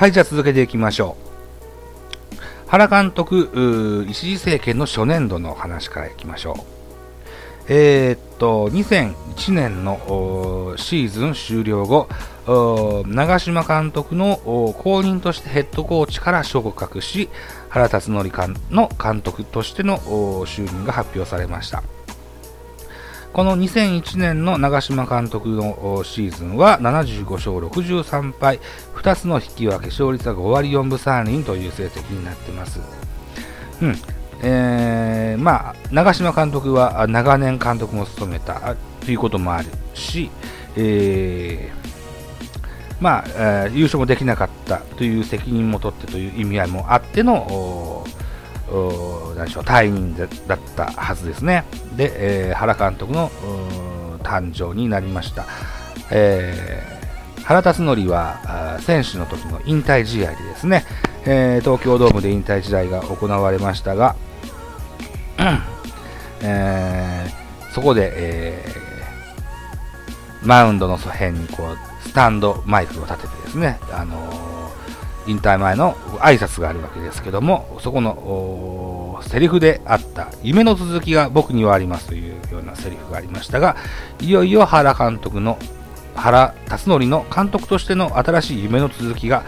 はい、じゃあ続けていきましょう。原監督、一次政権の初年度の話からいきましょう。えー、っと、2001年のシーズン終了後、長嶋監督の後任としてヘッドコーチから昇格し、原辰徳の監督としての就任が発表されました。この2001年の長嶋監督のシーズンは75勝63敗、2つの引き分け、勝率は5割4分3厘という成績になっています。うん。えー、まあ、長嶋監督は長年監督も務めたということもあるし、えー、まあ、えー、優勝もできなかったという責任も取ってという意味合いもあっての、何でしょう退任だったはずですね。で、えー、原監督の誕生になりました。えー、原辰徳は選手の時の引退試合でですね、えー、東京ドームで引退試合が行われましたが、えー、そこで、えー、マウンドの辺にこうスタンドマイクを立ててですね、あの引退前の挨拶があるわけですけども、そこのセリフであった夢の続きが僕にはありますというようなセリフがありましたが、いよいよ原監督の、原辰徳の監督としての新しい夢の続きが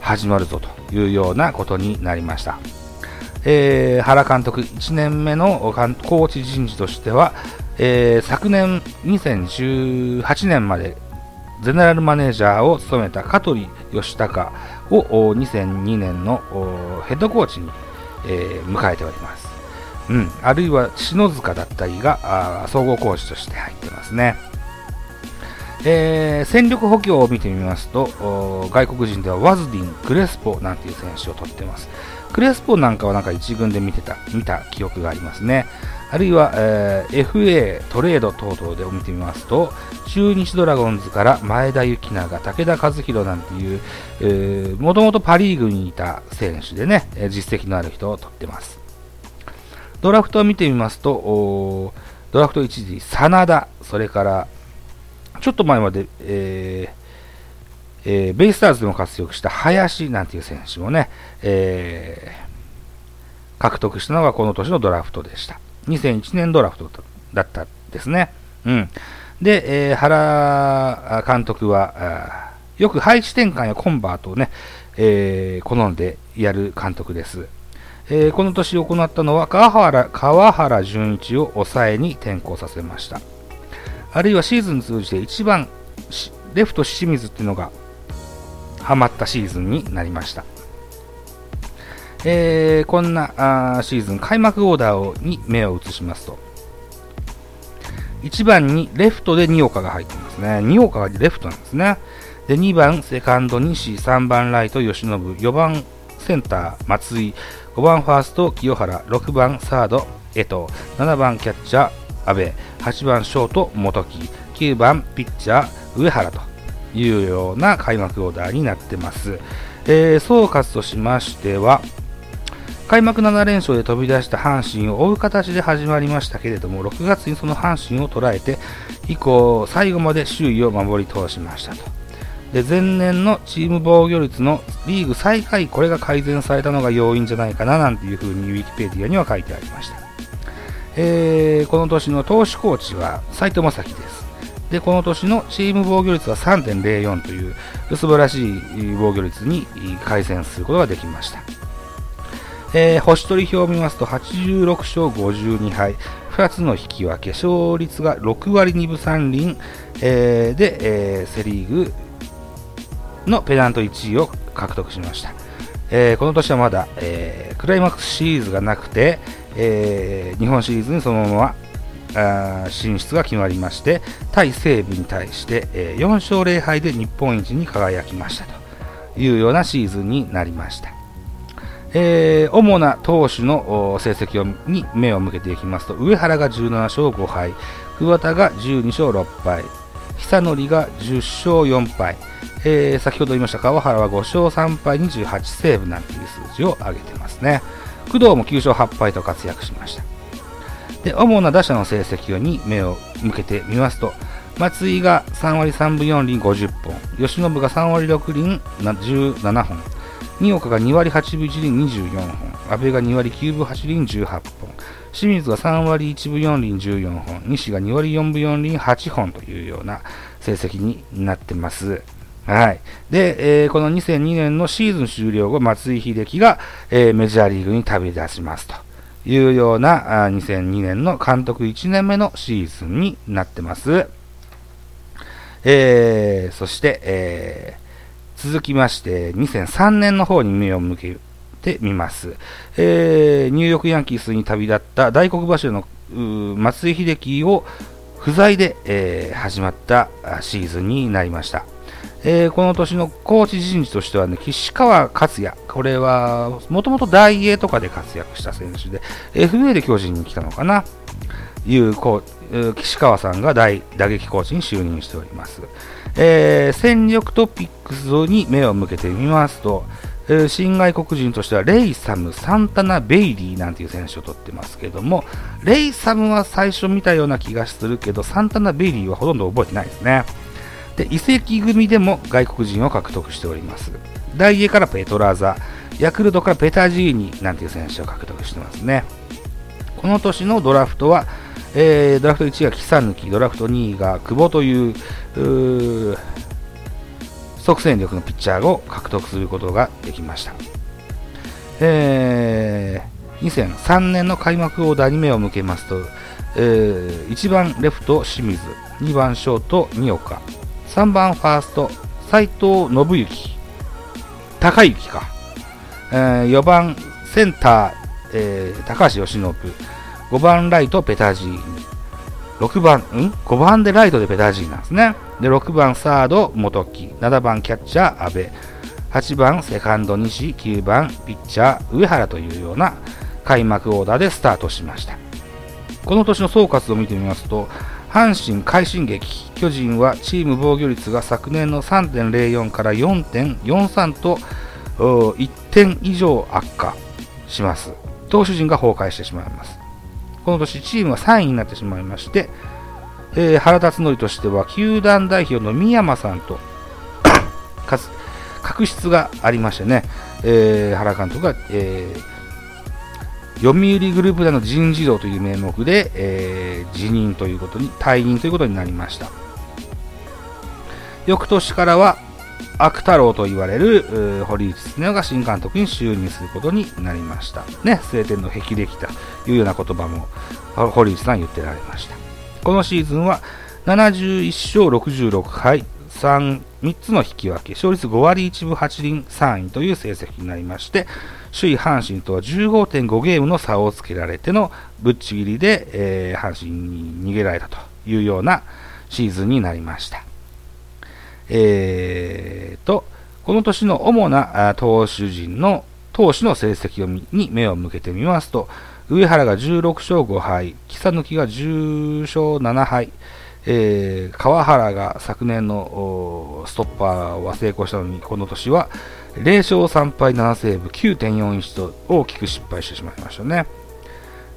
始まるぞというようなことになりました。えー、原監督1年目のコーチ人事としては、えー、昨年2018年までゼネラルマネージャーを務めた香取義孝を2002年のヘッドコーチに、えー、迎えております。うん、あるいは篠塚だったりが総合コーチとして入ってますね。えー、戦力補強を見てみますと、外国人ではワズディン、クレスポなんていう選手を取ってます。クレスポなんかはなんか一軍で見てた、見た記憶がありますね。あるいは、えー、FA トレード等々で見てみますと、中日ドラゴンズから前田幸永、武田和弘なんていう、えー、もともとパリーグにいた選手でね、実績のある人を取ってます。ドラフトを見てみますと、ドラフト1時、真田、それから、ちょっと前まで、えーえー、ベイスターズでも活躍した林なんていう選手もね、えー、獲得したのがこの年のドラフトでした。2001年ドラフトだったですね。うん。で、えー、原監督は、よく配置転換やコンバートをね、えー、好んでやる監督です。えー、この年行ったのは川原川原純一を抑えに転向させました。あるいはシーズン通じて一番レフト清水っていうのがハマったシーズンになりました。えー、こんなあシーズン開幕オーダーをに目を移しますと。1番にレフトで二岡が入ってますね。二岡がレフトなんですね。で2番セカンド西3番ライト吉信4番センター松井。5番ファースト清原。6番サード江藤。7番キャッチャー阿部。8番ショート元木。9番ピッチャー上原と。いうような開幕オーダーになってます、えー、総括としましては開幕7連勝で飛び出した阪神を追う形で始まりましたけれども、6月にその阪神を捉えて、以降、最後まで首位を守り通しましたと。で前年のチーム防御率のリーグ最下位、これが改善されたのが要因じゃないかななんていうふうにウィキペディアには書いてありました。えー、この年の投手コーチは斉藤正樹です。で、この年のチーム防御率は3.04という素晴らしい防御率に改善することができました。えー、星取り表を見ますと86勝52敗。2つの引き分け勝率が6割2分3厘、えー、で、えー、セ・リーグのペナント1位を獲得しました、えー、この年はまだ、えー、クライマックスシリーズがなくて、えー、日本シリーズにそのままあ進出が決まりまして対西武に対して、えー、4勝0敗で日本一に輝きましたというようなシーズンになりました。えー、主な投手の成績に目を向けていきますと上原が17勝5敗桑田が12勝6敗久典が10勝4敗、えー、先ほど言いました川原は5勝3敗28セーブなんていう数字を上げてますね。工藤も9勝8敗と活躍しました。で主な打者の成績に目を向けてみますと松井が3割3分4厘50本、吉信が3割6厘17本、新岡が2割8分1厘24本、阿部が2割9分8厘18本、清水が3割1分4厘14本、西が2割4分4厘8本というような成績になってます。はい。で、えー、この2002年のシーズン終了後、松井秀喜が、えー、メジャーリーグに旅立ちますというようなあ2002年の監督1年目のシーズンになってます。えー、そして、えー、続きまして、2003年の方に目を向けてみます。えー、ニューヨークヤンキースに旅立った大黒柱の松井秀喜を不在で、えー、始まったシーズンになりました。えー、この年のコーチ人事としてはね、岸川克也。これは、もともと大英とかで活躍した選手で、FA で巨人に来たのかな。いうこう岸川さんが大打撃コーチに就任しております、えー、戦力トピックスに目を向けてみますと、えー、新外国人としてはレイサム、サンタナ、ベイリーなんていう選手を取ってますけどもレイサムは最初見たような気がするけどサンタナ、ベイリーはほとんど覚えてないですね。で移籍組でも外国人を獲得しております。大英からペトラーザヤクルトからペタジーニなんていう選手を獲得してますね。この年のドラフトはえー、ドラフト1位が木更抜ドラフト2位が久保という即戦力のピッチャーを獲得することができました。えー、2003年の開幕オーダーに目を向けますと、えー、1番レフト清水、2番ショート二岡、3番ファースト斎藤信之、高之か、えー、4番センター、えー、高橋由伸、5番ライトペタジーニ。6番、ん ?5 番でライトでペタジーなんですね。で、6番サード元木。7番キャッチャー阿部。8番セカンド西。9番ピッチャー上原というような開幕オーダーでスタートしました。この年の総括を見てみますと、阪神快進撃。巨人はチーム防御率が昨年の3.04から4.43と1点以上悪化します。投手陣が崩壊してしまいます。この年チームは3位になってしまいまして、えー、原辰徳としては球団代表の三山さんと確執がありましてね、えー、原監督が、えー、読売グループでの人事道という名目で、えー、辞任ということに退任ということになりました。翌年からは悪太郎と言われる堀内恒が新監督に就任することになりました。ね、晴天の霹靂というような言葉も堀内さん言ってられました。このシーズンは71勝66敗3、3つの引き分け、勝率5割1分8厘3位という成績になりまして、首位阪神とは15.5ゲームの差をつけられてのぶっちぎりで、えー、阪神に逃げられたというようなシーズンになりました。えー、と、この年の主な投手陣の投手の成績に目を向けてみますと、上原が16勝5敗、草抜が10勝7敗、えー、川原が昨年のストッパーは成功したのに、この年は0勝3敗7セーブ9.41と大きく失敗してしまいましたね。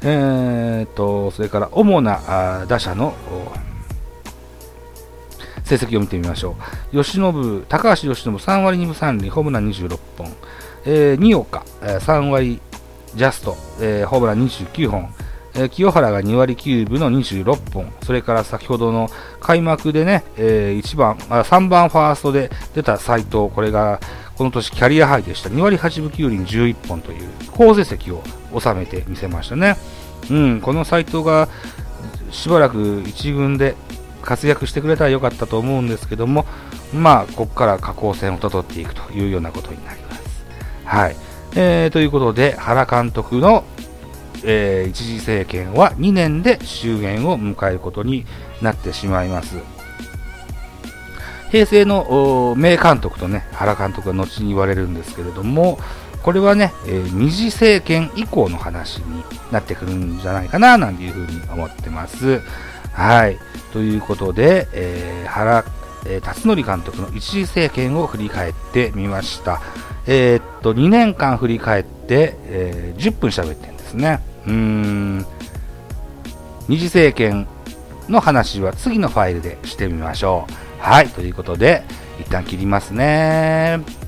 えーと、それから主な打者の成績を見てみましょう。吉信、高橋由伸3割2分3厘、ホームラン26本。えー、二岡、えー、3割ジャスト、えー、ホームラン29本。えー、清原が2割9分の26本。それから先ほどの開幕でね、えー、1番、あ3番ファーストで出た斎藤、これがこの年キャリアハイでした。2割8分9厘11本という好成績を収めてみせましたね。うん、この斎藤がしばらく1軍で活躍してくれたらよかったと思うんですけども、まあ、ここから下降線をたどっていくというようなことになります。はい。えー、ということで、原監督の、えー、一時政権は2年で終焉を迎えることになってしまいます。平成の名監督とね、原監督が後に言われるんですけれども、これはね、えー、二次政権以降の話になってくるんじゃないかな、なんていうふうに思ってます。はい。ということで、えー、原、えー、辰徳監督の一時政権を振り返ってみました。えー、っと、2年間振り返って、えー、10分喋ってるんですね。うん、二次政権の話は次のファイルでしてみましょう。はい、ということで、一旦切りますね。